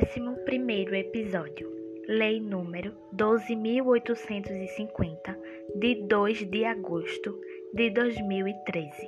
Décimo primeiro episódio. Lei número 12.850, de 2 de agosto de 2013.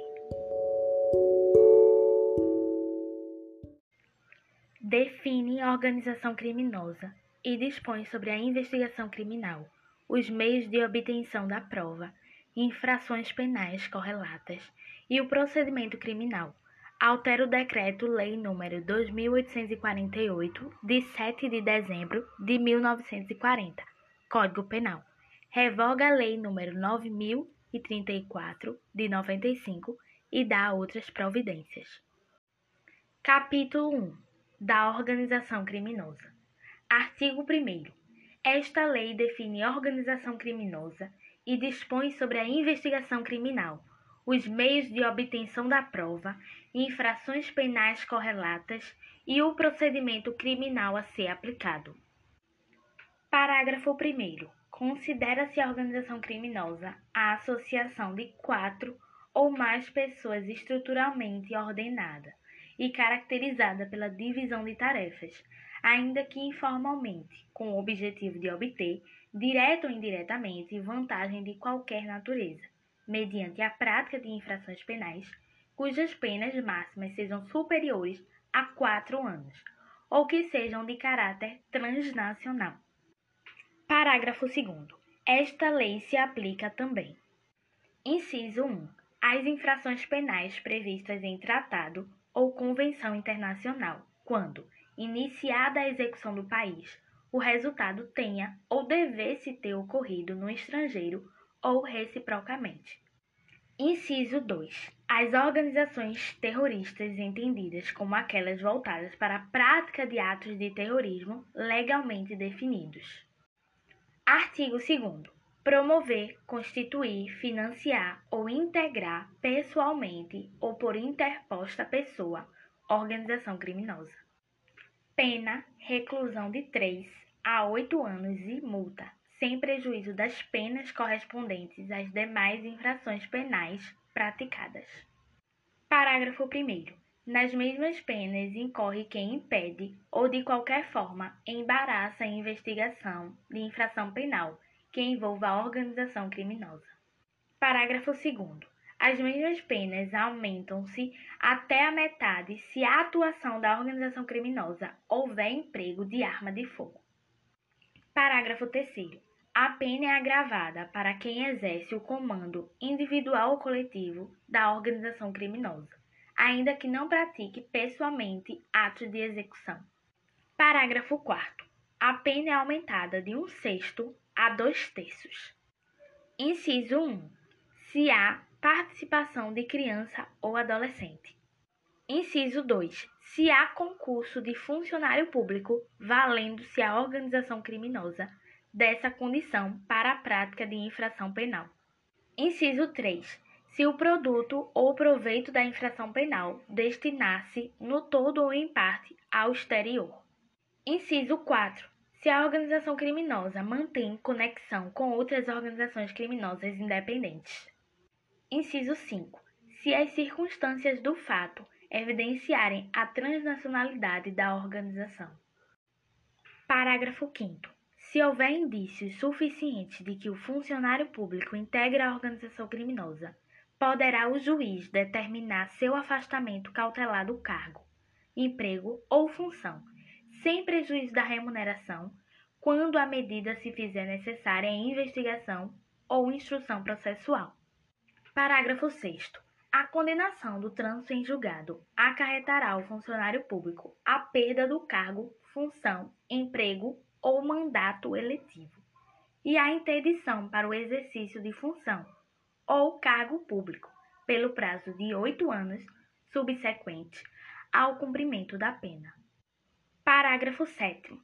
Define organização criminosa e dispõe sobre a investigação criminal, os meios de obtenção da prova, infrações penais correlatas e o procedimento criminal altera o Decreto-Lei nº 2848, de 7 de dezembro de 1940, Código Penal. Revoga a Lei nº 9034, de 95, e dá outras providências. Capítulo 1 da Organização Criminosa. Artigo 1. Esta lei define organização criminosa e dispõe sobre a investigação criminal os meios de obtenção da prova, infrações penais correlatas e o procedimento criminal a ser aplicado. Parágrafo 1. Considera-se a organização criminosa a associação de quatro ou mais pessoas estruturalmente ordenada e caracterizada pela divisão de tarefas, ainda que informalmente, com o objetivo de obter, direto ou indiretamente, vantagem de qualquer natureza mediante a prática de infrações penais cujas penas máximas sejam superiores a quatro anos, ou que sejam de caráter transnacional. Parágrafo 2. Esta lei se aplica também. Inciso 1. Às infrações penais previstas em tratado ou convenção internacional, quando, iniciada a execução do país, o resultado tenha ou devesse ter ocorrido no estrangeiro ou reciprocamente. Inciso 2. As organizações terroristas entendidas como aquelas voltadas para a prática de atos de terrorismo legalmente definidos. Artigo 2. Promover, constituir, financiar ou integrar pessoalmente ou por interposta pessoa organização criminosa. Pena: reclusão de 3 a 8 anos e multa sem prejuízo das penas correspondentes às demais infrações penais praticadas. Parágrafo 1. Nas mesmas penas incorre quem impede ou de qualquer forma embaraça a investigação de infração penal que envolva a organização criminosa. Parágrafo 2. As mesmas penas aumentam-se até a metade se a atuação da organização criminosa houver emprego de arma de fogo. Parágrafo 3. A pena é agravada para quem exerce o comando individual ou coletivo da organização criminosa, ainda que não pratique pessoalmente atos de execução. Parágrafo 4. A pena é aumentada de um sexto a dois terços. Inciso 1. Se há participação de criança ou adolescente. Inciso 2. Se há concurso de funcionário público valendo-se a organização criminosa dessa condição para a prática de infração penal. Inciso 3. Se o produto ou proveito da infração penal destinar-se, no todo ou em parte, ao exterior. Inciso 4. Se a organização criminosa mantém conexão com outras organizações criminosas independentes. Inciso 5. Se as circunstâncias do fato evidenciarem a transnacionalidade da organização. Parágrafo 5. Se houver indícios suficientes de que o funcionário público integra a organização criminosa, poderá o juiz determinar seu afastamento cautelar do cargo, emprego ou função, sem prejuízo da remuneração, quando a medida se fizer necessária em investigação ou instrução processual. Parágrafo 6. A condenação do trânsito em julgado acarretará ao funcionário público a perda do cargo, função, emprego ou mandato eletivo, e a interdição para o exercício de função ou cargo público pelo prazo de oito anos subsequente ao cumprimento da pena. Parágrafo 7.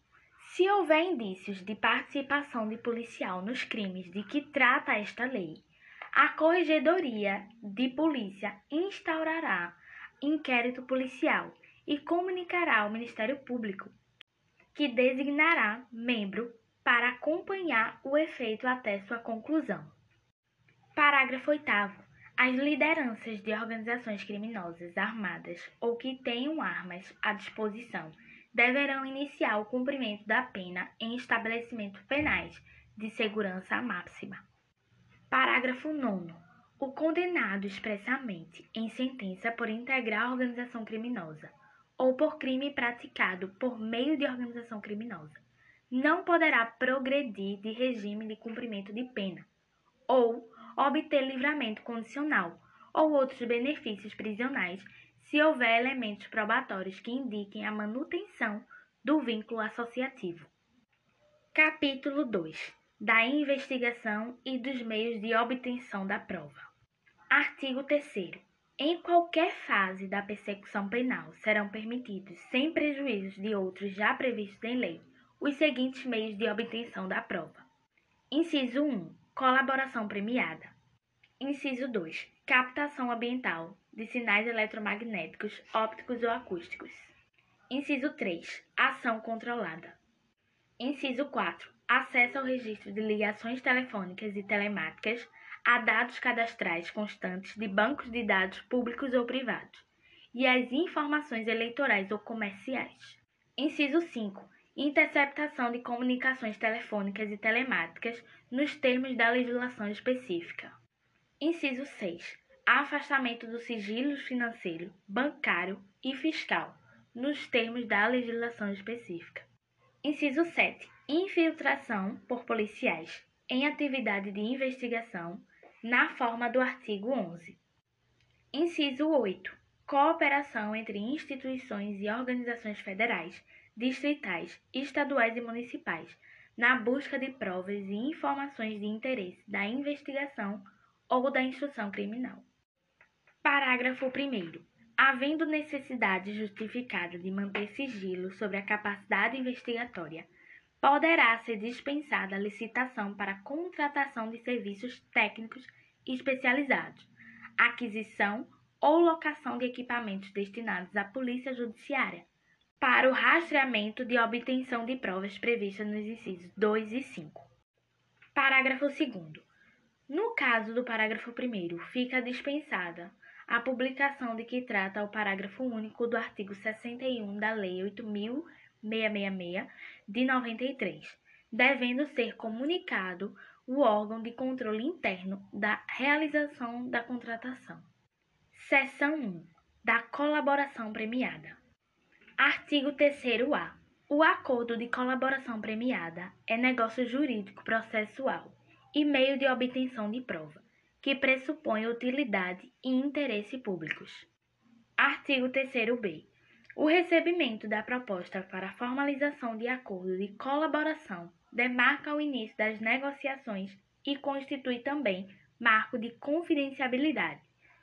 Se houver indícios de participação de policial nos crimes de que trata esta lei, a Corregedoria de Polícia instaurará inquérito policial e comunicará ao Ministério Público que designará membro para acompanhar o efeito até sua conclusão. Parágrafo 8. As lideranças de organizações criminosas armadas ou que tenham armas à disposição deverão iniciar o cumprimento da pena em estabelecimentos penais de segurança máxima. Parágrafo 9. O condenado expressamente em sentença por integrar organização criminosa ou por crime praticado por meio de organização criminosa não poderá progredir de regime de cumprimento de pena ou obter livramento condicional ou outros benefícios prisionais se houver elementos probatórios que indiquem a manutenção do vínculo associativo. Capítulo 2 da investigação e dos meios de obtenção da prova. Artigo 3. Em qualquer fase da persecução penal serão permitidos, sem prejuízo de outros já previstos em lei, os seguintes meios de obtenção da prova: Inciso 1. Colaboração premiada. Inciso 2. Captação ambiental de sinais eletromagnéticos, ópticos ou acústicos. Inciso 3. Ação controlada. Inciso 4 acesso ao registro de ligações telefônicas e telemáticas a dados cadastrais constantes de bancos de dados públicos ou privados e as informações eleitorais ou comerciais. Inciso 5. Interceptação de comunicações telefônicas e telemáticas nos termos da legislação específica. Inciso 6. Afastamento do sigilo financeiro, bancário e fiscal nos termos da legislação específica. Inciso 7 infiltração por policiais em atividade de investigação na forma do artigo 11. Inciso 8. Cooperação entre instituições e organizações federais, distritais, estaduais e municipais na busca de provas e informações de interesse da investigação ou da instrução criminal. Parágrafo 1. Havendo necessidade justificada de manter sigilo sobre a capacidade investigatória poderá ser dispensada a licitação para contratação de serviços técnicos especializados, aquisição ou locação de equipamentos destinados à Polícia Judiciária, para o rastreamento de obtenção de provas previstas nos incisos 2 e 5. Parágrafo 2. No caso do parágrafo 1, fica dispensada a publicação de que trata o parágrafo único do artigo 61 da Lei 8.000 666 de 93, devendo ser comunicado o órgão de controle interno da realização da contratação. Seção 1 da colaboração premiada. Artigo 3º-A. O acordo de colaboração premiada é negócio jurídico processual e meio de obtenção de prova, que pressupõe utilidade e interesse públicos. Artigo 3º-B. O recebimento da proposta para a formalização de acordo de colaboração demarca o início das negociações e constitui também marco de confidencialidade,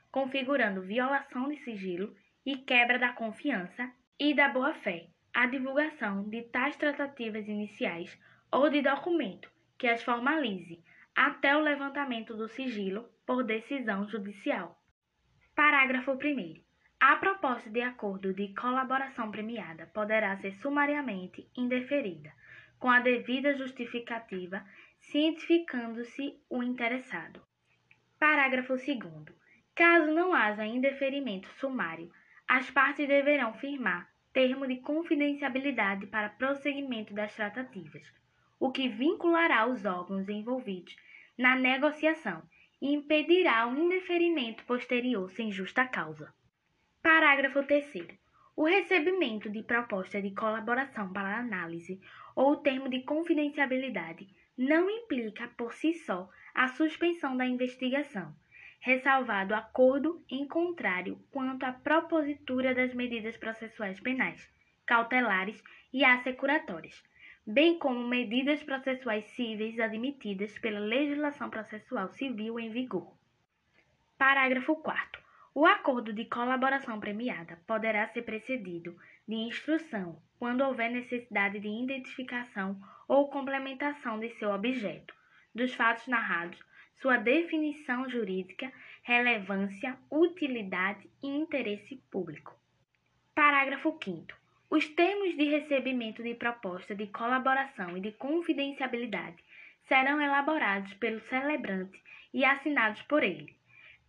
configurando violação de sigilo e quebra da confiança e da boa-fé, a divulgação de tais tratativas iniciais ou de documento que as formalize até o levantamento do sigilo por decisão judicial. Parágrafo 1. A proposta de acordo de colaboração premiada poderá ser sumariamente indeferida, com a devida justificativa, cientificando-se o interessado. Parágrafo 2. Caso não haja indeferimento sumário, as partes deverão firmar termo de confidencialidade para prosseguimento das tratativas, o que vinculará os órgãos envolvidos na negociação e impedirá o indeferimento posterior sem justa causa. Parágrafo 3. O recebimento de proposta de colaboração para análise ou termo de confidencialidade não implica por si só a suspensão da investigação, ressalvado acordo em contrário quanto à propositura das medidas processuais penais, cautelares e assecuratórias, bem como medidas processuais cíveis admitidas pela legislação processual civil em vigor. Parágrafo 4. O acordo de colaboração premiada poderá ser precedido de instrução quando houver necessidade de identificação ou complementação de seu objeto, dos fatos narrados, sua definição jurídica, relevância, utilidade e interesse público. Parágrafo 5. Os termos de recebimento de proposta de colaboração e de confidencialidade serão elaborados pelo celebrante e assinados por ele,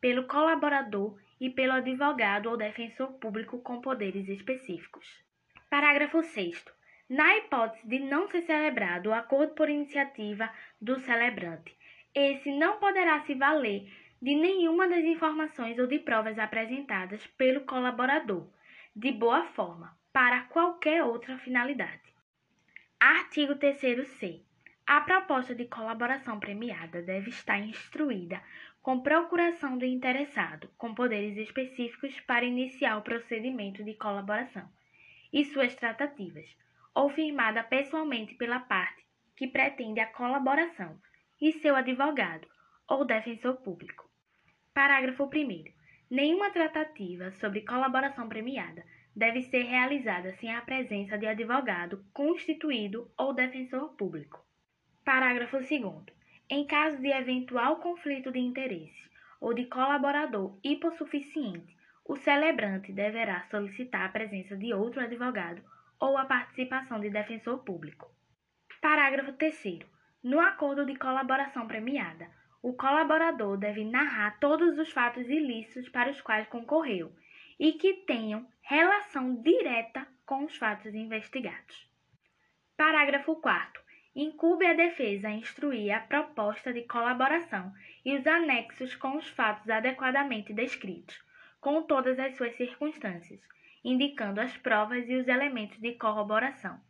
pelo colaborador e pelo advogado ou defensor público com poderes específicos. Parágrafo 6. Na hipótese de não ser celebrado o acordo por iniciativa do celebrante, esse não poderá se valer de nenhuma das informações ou de provas apresentadas pelo colaborador, de boa forma, para qualquer outra finalidade. Artigo 3c. A proposta de colaboração premiada deve estar instruída com procuração do interessado, com poderes específicos para iniciar o procedimento de colaboração e suas tratativas, ou firmada pessoalmente pela parte que pretende a colaboração e seu advogado ou defensor público. Parágrafo 1. Nenhuma tratativa sobre colaboração premiada deve ser realizada sem a presença de advogado constituído ou defensor público. Parágrafo 2. Em caso de eventual conflito de interesse ou de colaborador hipossuficiente, o celebrante deverá solicitar a presença de outro advogado ou a participação de defensor público. Parágrafo 3. No acordo de colaboração premiada, o colaborador deve narrar todos os fatos ilícitos para os quais concorreu e que tenham relação direta com os fatos investigados. Parágrafo 4. Incube a defesa instruir a proposta de colaboração e os anexos com os fatos adequadamente descritos, com todas as suas circunstâncias, indicando as provas e os elementos de corroboração.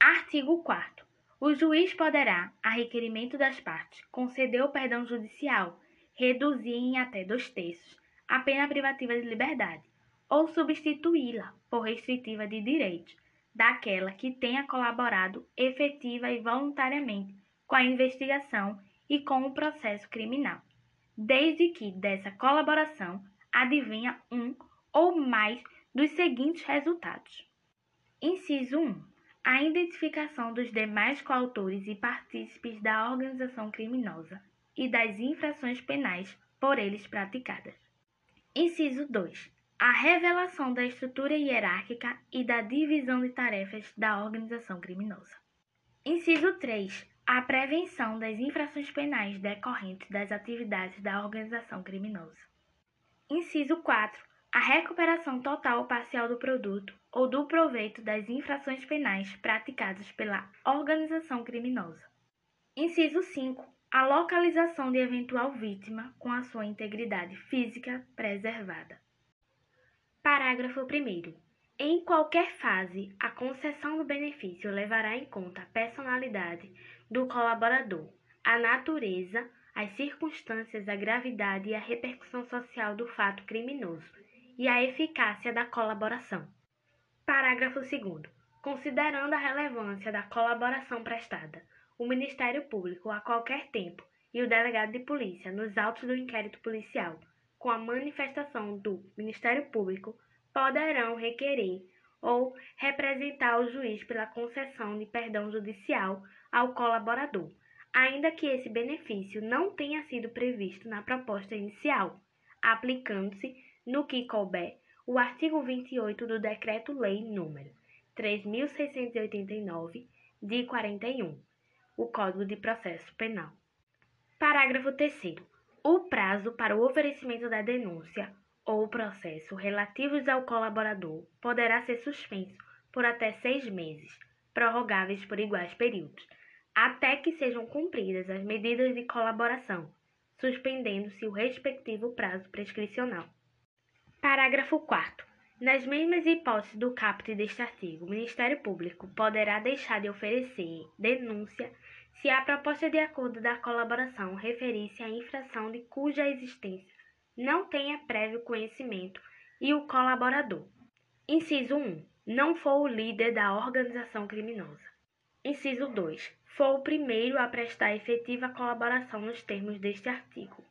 Artigo 4. O juiz poderá, a requerimento das partes, conceder o perdão judicial, reduzir em até dois terços a pena privativa de liberdade, ou substituí-la por restritiva de direitos daquela que tenha colaborado efetiva e voluntariamente com a investigação e com o processo criminal, desde que dessa colaboração advenha um ou mais dos seguintes resultados. Inciso 1 a identificação dos demais coautores e partícipes da organização criminosa e das infrações penais por eles praticadas. Inciso 2. A revelação da estrutura hierárquica e da divisão de tarefas da organização criminosa. Inciso 3. A prevenção das infrações penais decorrentes das atividades da organização criminosa. Inciso 4 a recuperação total ou parcial do produto ou do proveito das infrações penais praticadas pela organização criminosa. Inciso 5. A localização de eventual vítima com a sua integridade física preservada. Parágrafo 1. Em qualquer fase, a concessão do benefício levará em conta a personalidade do colaborador, a natureza, as circunstâncias, a gravidade e a repercussão social do fato criminoso e a eficácia da colaboração. Parágrafo 2. Considerando a relevância da colaboração prestada, o Ministério Público, a qualquer tempo, e o delegado de polícia, nos autos do inquérito policial, com a manifestação do Ministério Público, poderão requerer ou representar o juiz pela concessão de perdão judicial ao colaborador, ainda que esse benefício não tenha sido previsto na proposta inicial, aplicando-se no que couber, o artigo 28 do Decreto-Lei nº 3.689, de 41, o Código de Processo Penal. Parágrafo 3. O prazo para o oferecimento da denúncia ou processo relativos ao colaborador poderá ser suspenso por até seis meses, prorrogáveis por iguais períodos, até que sejam cumpridas as medidas de colaboração, suspendendo-se o respectivo prazo prescricional. Parágrafo 4. Nas mesmas hipóteses do caput deste artigo, o Ministério Público poderá deixar de oferecer denúncia se a proposta de acordo da colaboração referir-se à infração de cuja existência não tenha prévio conhecimento e o colaborador. Inciso 1. Não for o líder da organização criminosa. Inciso 2. For o primeiro a prestar efetiva colaboração nos termos deste artigo.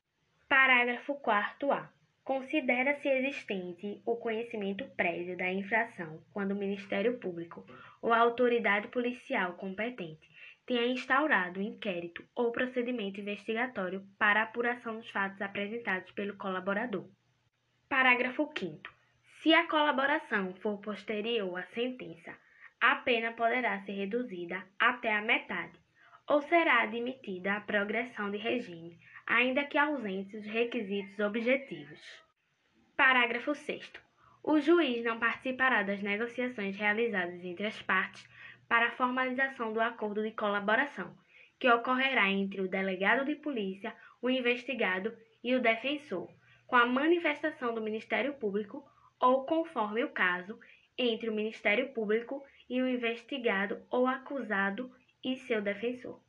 Parágrafo 4 A. Considera-se existente o conhecimento prévio da infração quando o Ministério Público ou a autoridade policial competente tenha instaurado inquérito ou procedimento investigatório para apuração dos fatos apresentados pelo colaborador. Parágrafo 5. Se a colaboração for posterior à sentença, a pena poderá ser reduzida até a metade ou será admitida a progressão de regime ainda que ausentes os requisitos objetivos. Parágrafo 6. O juiz não participará das negociações realizadas entre as partes para a formalização do acordo de colaboração, que ocorrerá entre o delegado de polícia, o investigado e o defensor, com a manifestação do Ministério Público ou, conforme o caso, entre o Ministério Público e o investigado ou acusado e seu defensor.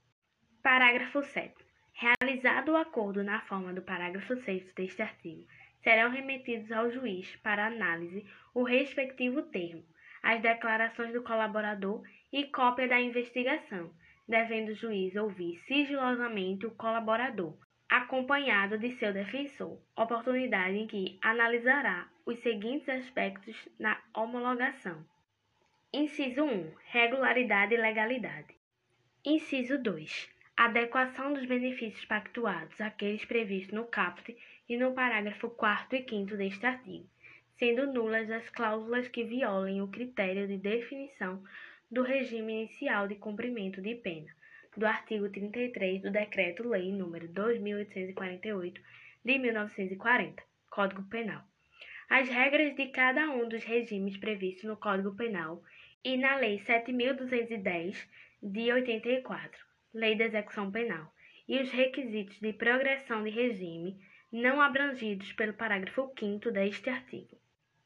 Parágrafo 7. Realizado o acordo na forma do parágrafo 6 deste artigo, serão remetidos ao juiz para análise o respectivo termo, as declarações do colaborador e cópia da investigação, devendo o juiz ouvir sigilosamente o colaborador, acompanhado de seu defensor, oportunidade em que analisará os seguintes aspectos na homologação. Inciso 1. Regularidade e legalidade. Inciso 2. Adequação dos benefícios pactuados àqueles previstos no caput e no parágrafo 4 e 5 deste artigo, sendo nulas as cláusulas que violem o critério de definição do regime inicial de cumprimento de pena, do artigo 33 do Decreto-Lei nº 2848 de 1940, Código Penal. As regras de cada um dos regimes previstos no Código Penal e na Lei 7210 de 84, Lei da Execução Penal, e os requisitos de progressão de regime não abrangidos pelo parágrafo 5 deste artigo.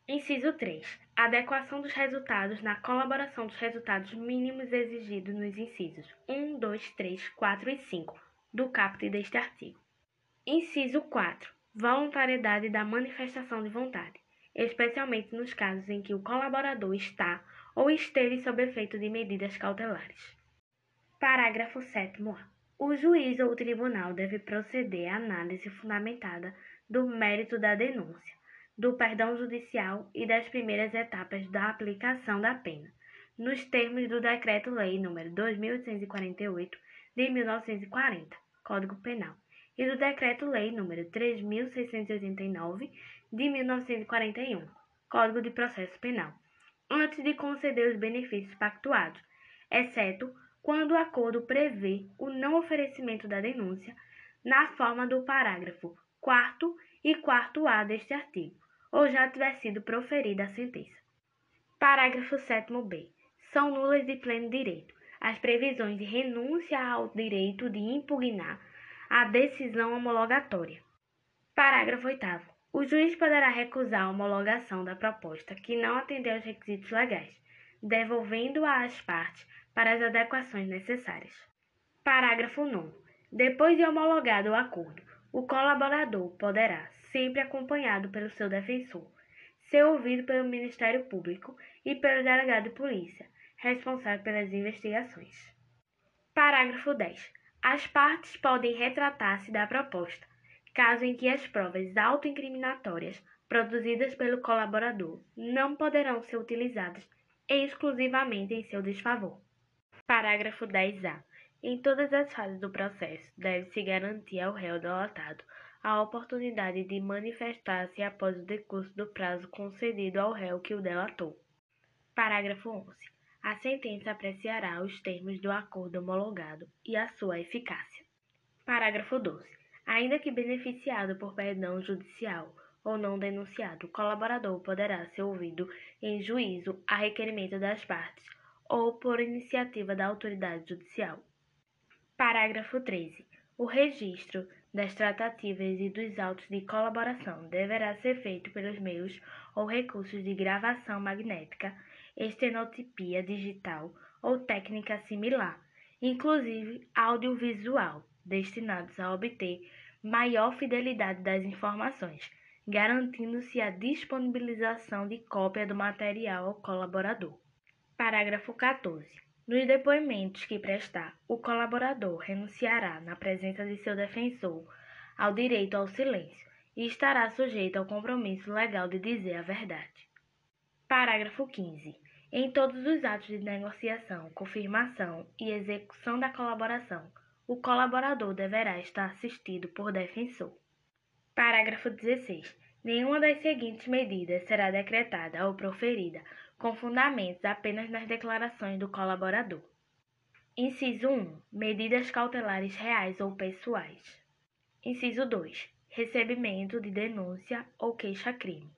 Inciso 3. Adequação dos resultados na colaboração dos resultados mínimos exigidos nos incisos 1, 2, 3, 4 e 5 do caput deste artigo. Inciso 4. Voluntariedade da manifestação de vontade, especialmente nos casos em que o colaborador está ou esteve sob efeito de medidas cautelares. Parágrafo 7a. O juiz ou o tribunal deve proceder à análise fundamentada do mérito da denúncia do perdão judicial e das primeiras etapas da aplicação da pena, nos termos do Decreto-Lei nº 2848 de 1940, Código Penal, e do Decreto-Lei nº 3689 de 1941, Código de Processo Penal, antes de conceder os benefícios pactuados, exceto quando o acordo prevê o não oferecimento da denúncia na forma do parágrafo 4 e 4A deste artigo ou já tiver sido proferida a sentença. Parágrafo 7b. São nulas de pleno direito as previsões de renúncia ao direito de impugnar a decisão homologatória. Parágrafo 8 O juiz poderá recusar a homologação da proposta que não atender aos requisitos legais, devolvendo-a às partes para as adequações necessárias. Parágrafo 9 Depois de homologado o acordo, o colaborador poderá, sempre acompanhado pelo seu defensor, ser ouvido pelo Ministério Público e pelo delegado de polícia, responsável pelas investigações. Parágrafo 10. As partes podem retratar-se da proposta, caso em que as provas autoincriminatórias produzidas pelo colaborador não poderão ser utilizadas exclusivamente em seu desfavor. Parágrafo 10-A. Em todas as fases do processo, deve-se garantir ao réu delatado a oportunidade de manifestar-se após o decurso do prazo concedido ao réu que o delatou. Parágrafo 11. A sentença apreciará os termos do acordo homologado e a sua eficácia. Parágrafo 12. Ainda que beneficiado por perdão judicial ou não denunciado, o colaborador poderá ser ouvido em juízo a requerimento das partes ou por iniciativa da autoridade judicial. Parágrafo 13. O registro das tratativas e dos autos de colaboração deverá ser feito pelos meios ou recursos de gravação magnética, estenotipia digital ou técnica similar, inclusive audiovisual, destinados a obter maior fidelidade das informações, garantindo-se a disponibilização de cópia do material ao colaborador. Parágrafo 14. Nos depoimentos que prestar, o colaborador renunciará, na presença de seu defensor, ao direito ao silêncio e estará sujeito ao compromisso legal de dizer a verdade. Parágrafo 15. Em todos os atos de negociação, confirmação e execução da colaboração, o colaborador deverá estar assistido por defensor. Parágrafo 16. Nenhuma das seguintes medidas será decretada ou proferida com fundamentos apenas nas declarações do colaborador. Inciso 1. Medidas cautelares reais ou pessoais. Inciso 2. Recebimento de denúncia ou queixa-crime.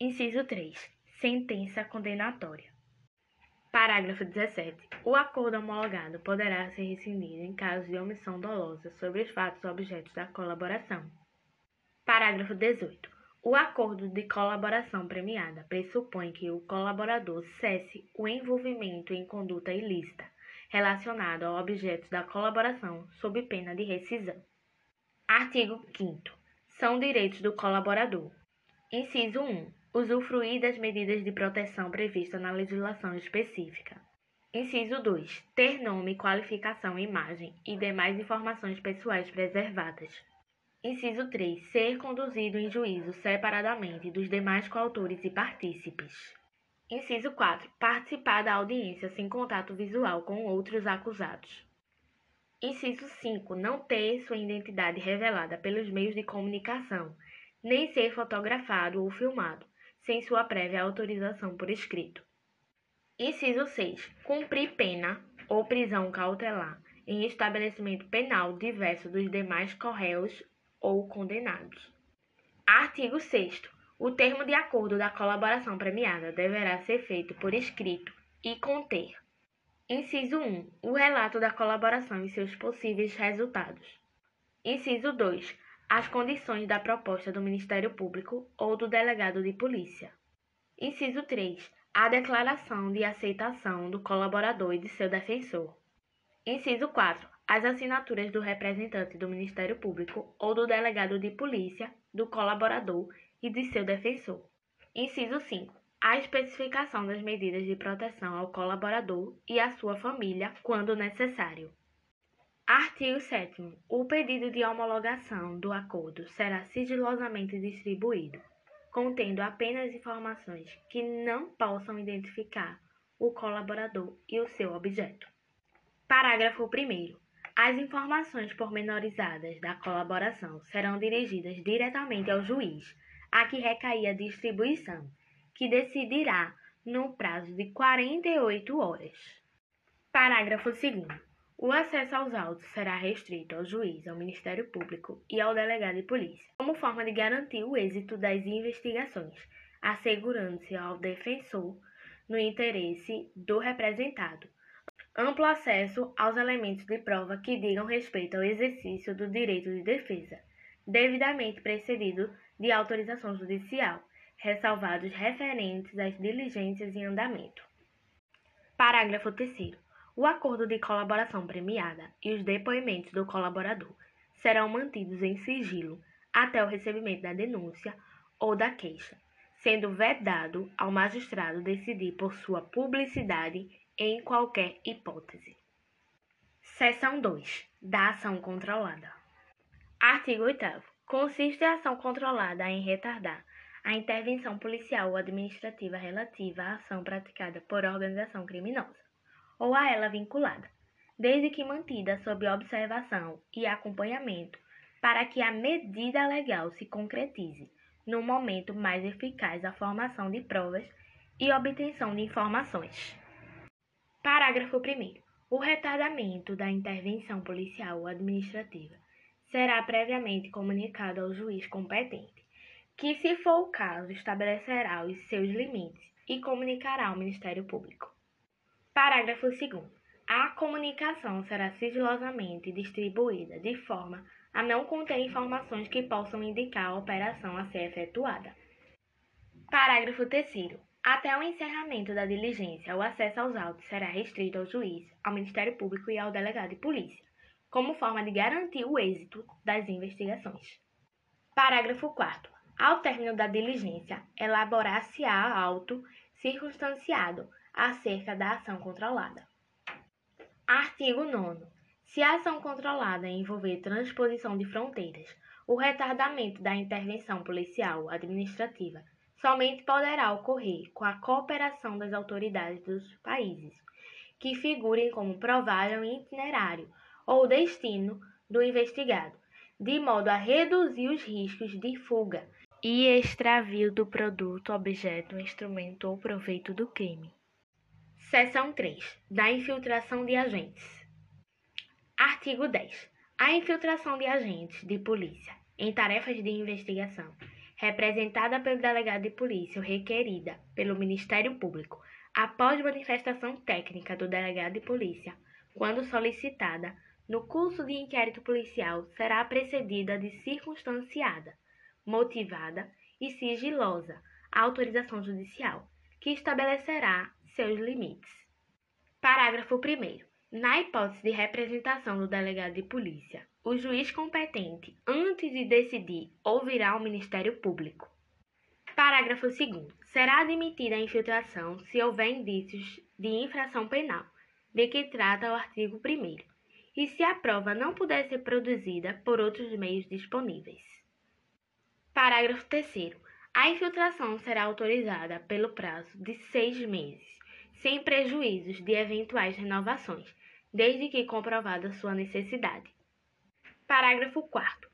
Inciso 3. Sentença condenatória. Parágrafo 17. O acordo homologado poderá ser rescindido em caso de omissão dolosa sobre os fatos objetos da colaboração. Parágrafo 18. O acordo de colaboração premiada pressupõe que o colaborador cesse o envolvimento em conduta ilícita relacionada ao objeto da colaboração sob pena de rescisão. Artigo 5 São direitos do colaborador. Inciso 1 usufruir das medidas de proteção previstas na legislação específica. Inciso 2. Ter nome, qualificação, imagem e demais informações pessoais preservadas. Inciso 3. Ser conduzido em juízo separadamente dos demais coautores e partícipes. Inciso 4. Participar da audiência sem contato visual com outros acusados. Inciso 5. Não ter sua identidade revelada pelos meios de comunicação, nem ser fotografado ou filmado, sem sua prévia autorização por escrito. Inciso 6. Cumprir pena ou prisão cautelar em estabelecimento penal diverso dos demais correios ou condenados. Artigo 6. O termo de acordo da colaboração premiada deverá ser feito por escrito e conter. Inciso 1. O relato da colaboração e seus possíveis resultados. Inciso 2 as condições da proposta do Ministério Público ou do delegado de polícia. Inciso 3. A declaração de aceitação do colaborador e de seu defensor. Inciso 4. As assinaturas do representante do Ministério Público ou do delegado de polícia, do colaborador e de seu defensor. Inciso 5. A especificação das medidas de proteção ao colaborador e à sua família, quando necessário. Artigo 7. O pedido de homologação do acordo será sigilosamente distribuído, contendo apenas informações que não possam identificar o colaborador e o seu objeto. Parágrafo 1. As informações pormenorizadas da colaboração serão dirigidas diretamente ao juiz, a que recair a distribuição, que decidirá no prazo de 48 horas. Parágrafo 2. O acesso aos autos será restrito ao juiz, ao Ministério Público e ao delegado de polícia, como forma de garantir o êxito das investigações, assegurando-se ao defensor, no interesse do representado, amplo acesso aos elementos de prova que digam respeito ao exercício do direito de defesa, devidamente precedido de autorização judicial, ressalvados referentes às diligências em andamento. Parágrafo 3 o acordo de colaboração premiada e os depoimentos do colaborador serão mantidos em sigilo até o recebimento da denúncia ou da queixa, sendo vedado ao magistrado decidir por sua publicidade em qualquer hipótese. Seção 2. Da ação controlada. Artigo 8. Consiste a ação controlada em retardar a intervenção policial ou administrativa relativa à ação praticada por organização criminosa ou a ela vinculada, desde que mantida sob observação e acompanhamento, para que a medida legal se concretize no momento mais eficaz da formação de provas e obtenção de informações. Parágrafo 1. O retardamento da intervenção policial ou administrativa será previamente comunicado ao juiz competente, que, se for o caso, estabelecerá os seus limites e comunicará ao Ministério Público. Parágrafo 2. A comunicação será sigilosamente distribuída de forma a não conter informações que possam indicar a operação a ser efetuada. Parágrafo 3. Até o encerramento da diligência, o acesso aos autos será restrito ao juiz, ao Ministério Público e ao delegado de polícia, como forma de garantir o êxito das investigações. Parágrafo 4. Ao término da diligência, elaborar-se-á auto circunstanciado acerca da ação controlada. Artigo 9. Se a ação controlada envolver transposição de fronteiras, o retardamento da intervenção policial administrativa somente poderá ocorrer com a cooperação das autoridades dos países que figurem como provável itinerário ou destino do investigado, de modo a reduzir os riscos de fuga e extravio do produto, objeto, instrumento ou proveito do crime. Seção 3. Da infiltração de agentes. Artigo 10. A infiltração de agentes de polícia em tarefas de investigação representada pelo delegado de polícia requerida pelo Ministério Público, após manifestação técnica do delegado de polícia, quando solicitada, no curso de inquérito policial será precedida de circunstanciada, motivada e sigilosa autorização judicial, que estabelecerá seus limites. Parágrafo 1. Na hipótese de representação do delegado de polícia, o juiz competente, antes de decidir, ouvirá o Ministério Público. Parágrafo 2. Será admitida a infiltração se houver indícios de infração penal, de que trata o artigo 1 e se a prova não puder ser produzida por outros meios disponíveis. Parágrafo 3. A infiltração será autorizada pelo prazo de seis meses, sem prejuízos de eventuais renovações, desde que comprovada sua necessidade. Parágrafo 4.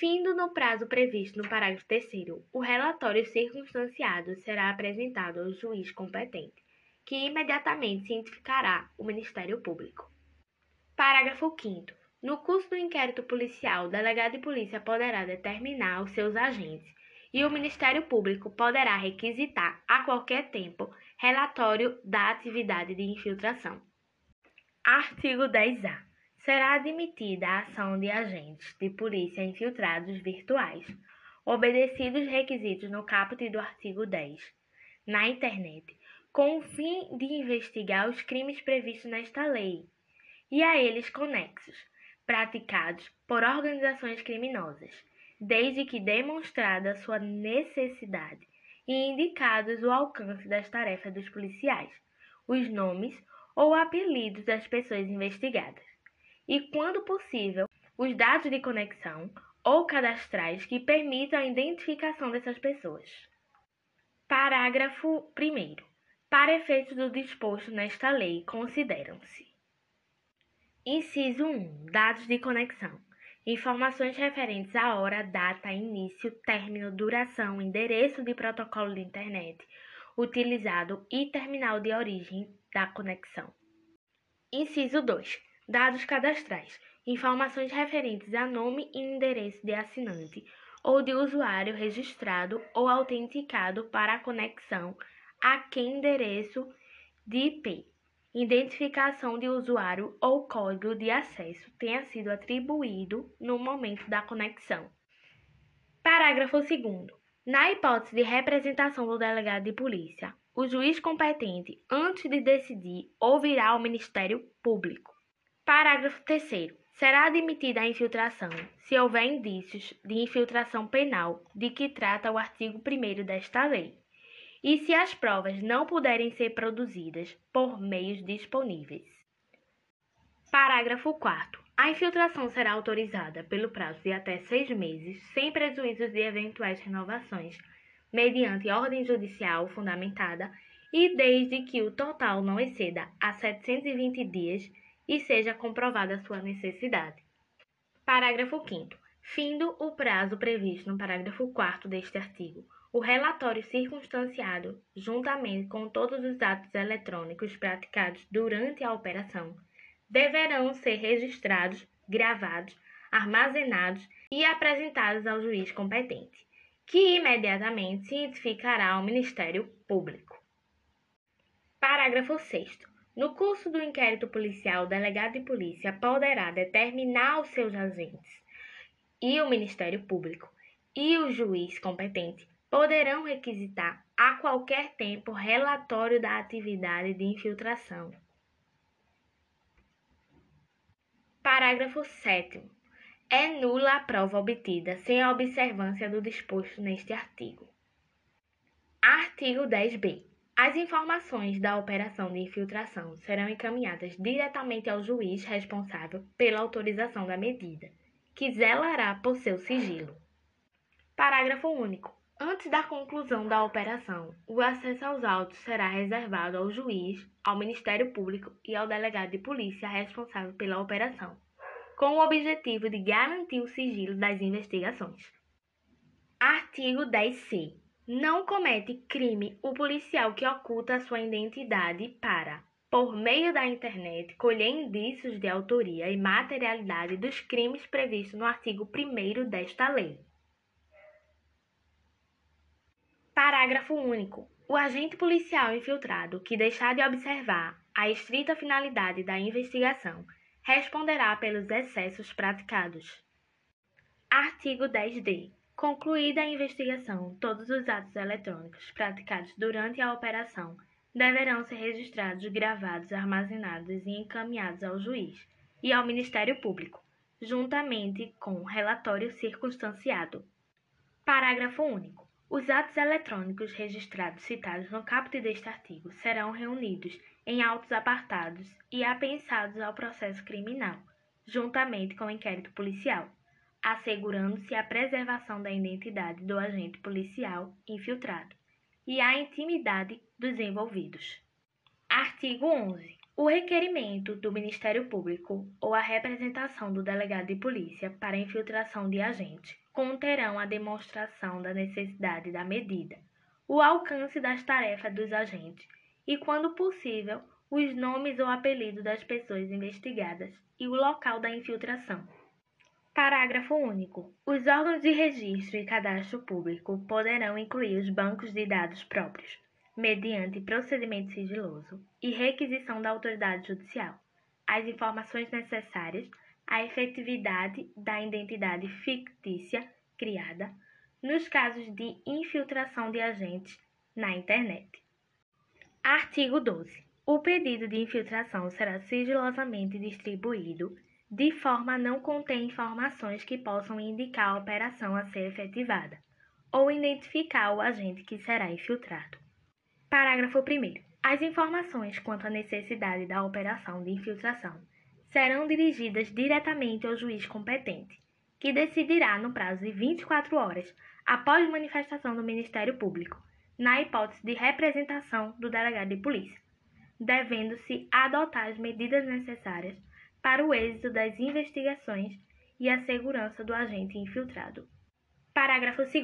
Findo no prazo previsto no parágrafo 3, o relatório circunstanciado será apresentado ao juiz competente, que imediatamente cientificará o Ministério Público. Parágrafo 5. No curso do inquérito policial, o delegado de polícia poderá determinar os seus agentes e o Ministério Público poderá requisitar a qualquer tempo relatório da atividade de infiltração. Artigo 10-A. Será admitida a ação de agentes de polícia infiltrados virtuais, obedecidos os requisitos no caput do artigo 10, na internet, com o fim de investigar os crimes previstos nesta lei e a eles conexos, praticados por organizações criminosas, desde que demonstrada sua necessidade e indicados o alcance das tarefas dos policiais, os nomes ou apelidos das pessoas investigadas, e, quando possível, os dados de conexão ou cadastrais que permitam a identificação dessas pessoas. Parágrafo 1. Para efeitos do disposto nesta lei, consideram-se: Inciso 1. Dados de conexão. Informações referentes à hora, data, início, término, duração, endereço de protocolo de internet utilizado e terminal de origem da conexão. Inciso 2. Dados cadastrais. Informações referentes a nome e endereço de assinante ou de usuário registrado ou autenticado para a conexão a que endereço de IP. Identificação de usuário ou código de acesso tenha sido atribuído no momento da conexão. Parágrafo 2. Na hipótese de representação do delegado de polícia, o juiz competente, antes de decidir, ouvirá o Ministério Público. Parágrafo 3. Será admitida a infiltração se houver indícios de infiltração penal de que trata o artigo 1 desta lei, e se as provas não puderem ser produzidas por meios disponíveis. Parágrafo 4. A infiltração será autorizada pelo prazo de até seis meses, sem prejuízo de eventuais renovações mediante ordem judicial fundamentada e desde que o total não exceda a 720 dias e seja comprovada sua necessidade. Parágrafo 5 Findo o prazo previsto no parágrafo 4 deste artigo, o relatório circunstanciado, juntamente com todos os atos eletrônicos praticados durante a operação, deverão ser registrados, gravados, armazenados e apresentados ao juiz competente que imediatamente cientificará ao Ministério Público. Parágrafo 6. No curso do inquérito policial, o delegado de polícia poderá determinar os seus agentes e o Ministério Público e o juiz competente poderão requisitar a qualquer tempo relatório da atividade de infiltração. Parágrafo 7 é nula a prova obtida sem a observância do disposto neste artigo. Artigo 10b. As informações da operação de infiltração serão encaminhadas diretamente ao juiz responsável pela autorização da medida, que zelará por seu sigilo. Parágrafo único. Antes da conclusão da operação, o acesso aos autos será reservado ao juiz, ao Ministério Público e ao delegado de polícia responsável pela operação com o objetivo de garantir o sigilo das investigações. Artigo 10c. Não comete crime o policial que oculta sua identidade para, por meio da internet, colher indícios de autoria e materialidade dos crimes previstos no artigo 1 desta lei. Parágrafo único. O agente policial infiltrado que deixar de observar a estrita finalidade da investigação responderá pelos excessos praticados. Artigo 10d. Concluída a investigação, todos os atos eletrônicos praticados durante a operação deverão ser registrados, gravados, armazenados e encaminhados ao juiz e ao Ministério Público, juntamente com relatório circunstanciado. Parágrafo único. Os atos eletrônicos registrados citados no caput deste artigo serão reunidos em autos apartados e apensados ao processo criminal, juntamente com o inquérito policial, assegurando-se a preservação da identidade do agente policial infiltrado e a intimidade dos envolvidos. Artigo 11. O requerimento do Ministério Público ou a representação do delegado de polícia para infiltração de agente conterão a demonstração da necessidade da medida, o alcance das tarefas dos agentes e, quando possível, os nomes ou apelidos das pessoas investigadas e o local da infiltração. Parágrafo único. Os órgãos de registro e cadastro público poderão incluir os bancos de dados próprios, mediante procedimento sigiloso e requisição da autoridade judicial, as informações necessárias à efetividade da identidade fictícia criada nos casos de infiltração de agentes na internet. Artigo 12. O pedido de infiltração será sigilosamente distribuído de forma a não conter informações que possam indicar a operação a ser efetivada ou identificar o agente que será infiltrado. Parágrafo 1. As informações quanto à necessidade da operação de infiltração serão dirigidas diretamente ao juiz competente, que decidirá no prazo de 24 horas após manifestação do Ministério Público na hipótese de representação do delegado de polícia, devendo-se adotar as medidas necessárias para o êxito das investigações e a segurança do agente infiltrado. Parágrafo 2.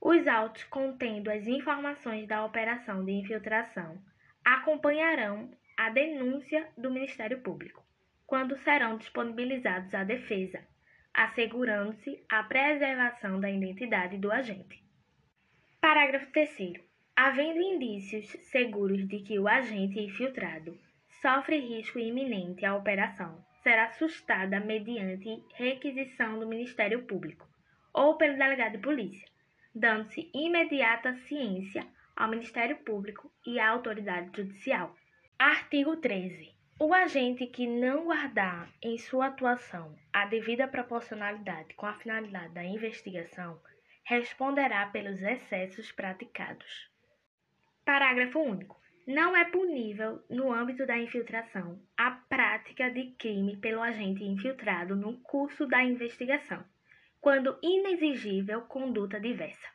Os autos contendo as informações da operação de infiltração acompanharão a denúncia do Ministério Público, quando serão disponibilizados à defesa, assegurando-se a preservação da identidade do agente. Parágrafo 3. Havendo indícios seguros de que o agente infiltrado sofre risco iminente à operação, será sustada mediante requisição do Ministério Público ou pelo delegado de polícia, dando-se imediata ciência ao Ministério Público e à autoridade judicial. Artigo 13. O agente que não guardar em sua atuação a devida proporcionalidade com a finalidade da investigação responderá pelos excessos praticados. Parágrafo único. Não é punível, no âmbito da infiltração, a prática de crime pelo agente infiltrado no curso da investigação, quando inexigível conduta diversa.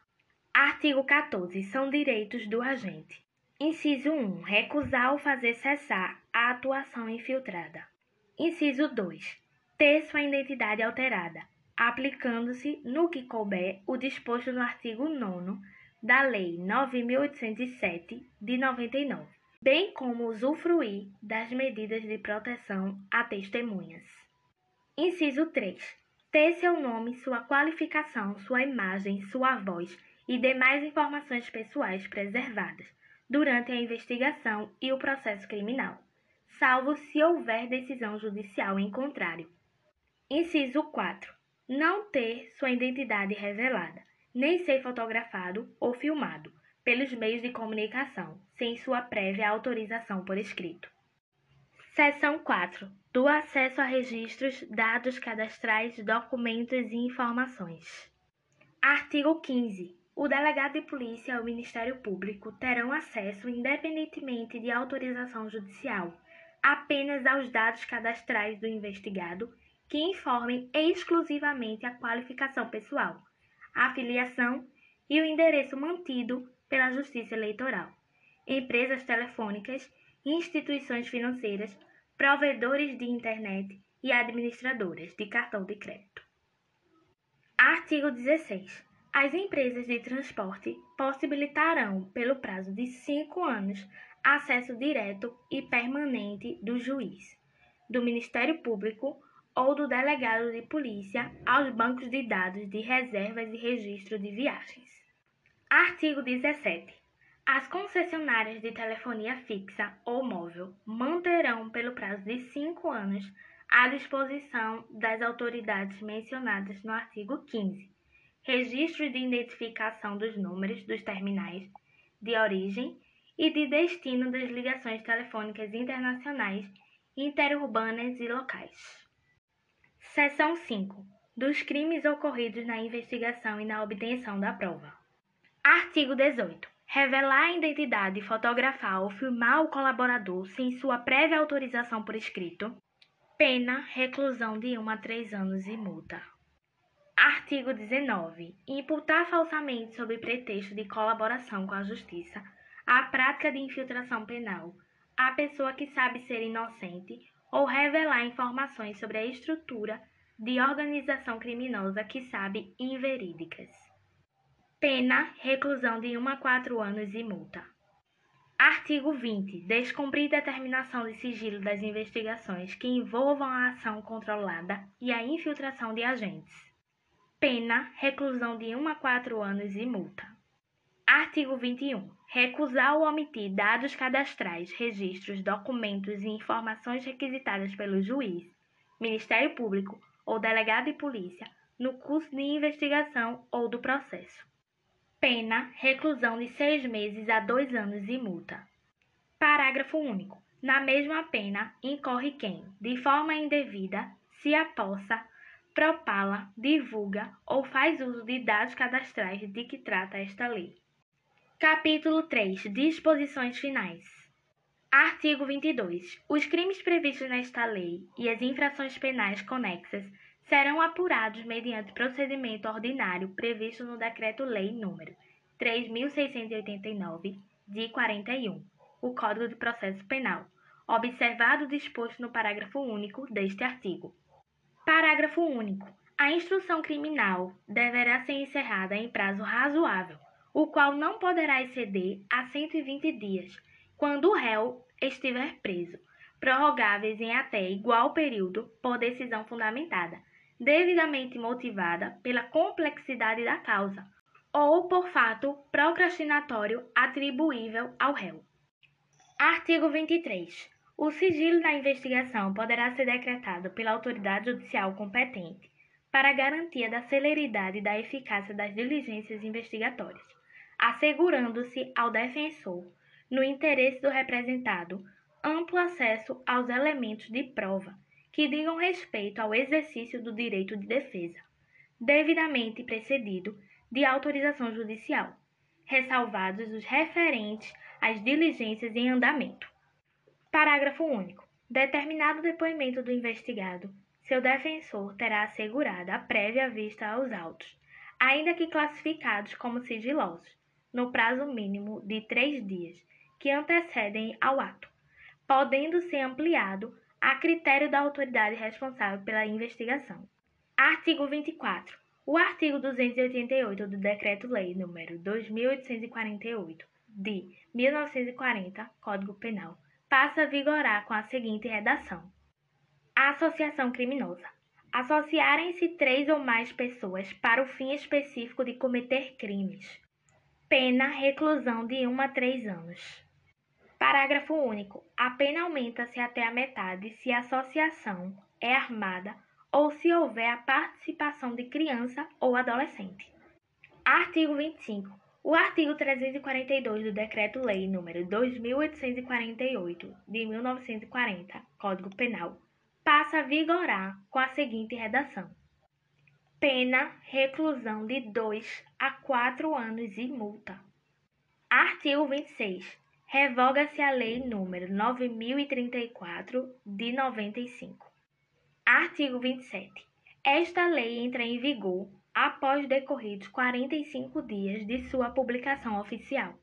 Artigo 14. São direitos do agente. Inciso 1. Recusar ou fazer cessar a atuação infiltrada. Inciso 2. Ter sua identidade alterada, aplicando-se, no que couber, o disposto no artigo 9 da Lei 9.807 de 99, bem como usufruir das medidas de proteção a testemunhas. Inciso 3. Ter seu nome, sua qualificação, sua imagem, sua voz e demais informações pessoais preservadas durante a investigação e o processo criminal, salvo se houver decisão judicial em contrário. Inciso 4 não ter sua identidade revelada, nem ser fotografado ou filmado pelos meios de comunicação, sem sua prévia autorização por escrito. Seção 4. Do acesso a registros, dados cadastrais, documentos e informações. Artigo 15. O delegado de polícia e o Ministério Público terão acesso, independentemente de autorização judicial, apenas aos dados cadastrais do investigado que informem exclusivamente a qualificação pessoal, a filiação e o endereço mantido pela Justiça Eleitoral, empresas telefônicas, instituições financeiras, provedores de internet e administradoras de cartão de crédito. Artigo 16. As empresas de transporte possibilitarão, pelo prazo de cinco anos, acesso direto e permanente do juiz, do Ministério Público ou do delegado de polícia aos bancos de dados de reservas e registro de viagens. Artigo 17. As concessionárias de telefonia fixa ou móvel manterão, pelo prazo de cinco anos, à disposição das autoridades mencionadas no artigo 15, registro de identificação dos números dos terminais de origem e de destino das ligações telefônicas internacionais, interurbanas e locais. Seção 5. Dos crimes ocorridos na investigação e na obtenção da prova. Artigo 18. Revelar a identidade, fotografar ou filmar o colaborador sem sua prévia autorização por escrito. Pena, reclusão de 1 a 3 anos e multa. Artigo 19. Imputar falsamente sob pretexto de colaboração com a Justiça a prática de infiltração penal à pessoa que sabe ser inocente ou revelar informações sobre a estrutura de organização criminosa que sabe inverídicas. Pena, reclusão de 1 a 4 anos e multa. Artigo 20. Descumprir determinação de sigilo das investigações que envolvam a ação controlada e a infiltração de agentes. Pena, reclusão de 1 a 4 anos e multa. Artigo 21. Recusar ou omitir dados cadastrais, registros, documentos e informações requisitadas pelo juiz, Ministério Público ou delegado de polícia no curso de investigação ou do processo. Pena, reclusão de seis meses a dois anos e multa. Parágrafo único. Na mesma pena, incorre quem, de forma indevida, se apossa, propala, divulga ou faz uso de dados cadastrais de que trata esta lei. Capítulo 3 Disposições Finais Artigo 22. Os crimes previstos nesta lei e as infrações penais conexas serão apurados mediante procedimento ordinário previsto no Decreto-Lei nº 3689 de 41, o Código de Processo Penal, observado o disposto no parágrafo único deste artigo. Parágrafo único. A instrução criminal deverá ser encerrada em prazo razoável o qual não poderá exceder a 120 dias, quando o réu estiver preso, prorrogáveis em até igual período por decisão fundamentada, devidamente motivada pela complexidade da causa ou por fato procrastinatório atribuível ao réu. Artigo 23. O sigilo da investigação poderá ser decretado pela autoridade judicial competente para garantia da celeridade e da eficácia das diligências investigatórias assegurando-se ao defensor, no interesse do representado, amplo acesso aos elementos de prova que digam respeito ao exercício do direito de defesa, devidamente precedido de autorização judicial, ressalvados os referentes às diligências em andamento. Parágrafo único. Determinado depoimento do investigado, seu defensor terá assegurada a prévia vista aos autos, ainda que classificados como sigilosos, no prazo mínimo de três dias que antecedem ao ato, podendo ser ampliado a critério da autoridade responsável pela investigação. Artigo 24. O artigo 288 do Decreto-Lei nº 2848 de 1940, Código Penal, passa a vigorar com a seguinte redação: Associação criminosa. Associarem-se três ou mais pessoas para o fim específico de cometer crimes Pena reclusão de 1 a 3 anos. Parágrafo único. A pena aumenta-se até a metade se a associação é armada ou se houver a participação de criança ou adolescente. Artigo 25. O artigo 342 do Decreto-Lei nº 2848 de 1940, Código Penal, passa a vigorar com a seguinte redação: Pena reclusão de 2 a 4 anos e multa. Artigo 26. Revoga-se a Lei nº 9034 de 95. Artigo 27. Esta lei entra em vigor após decorridos 45 dias de sua publicação oficial.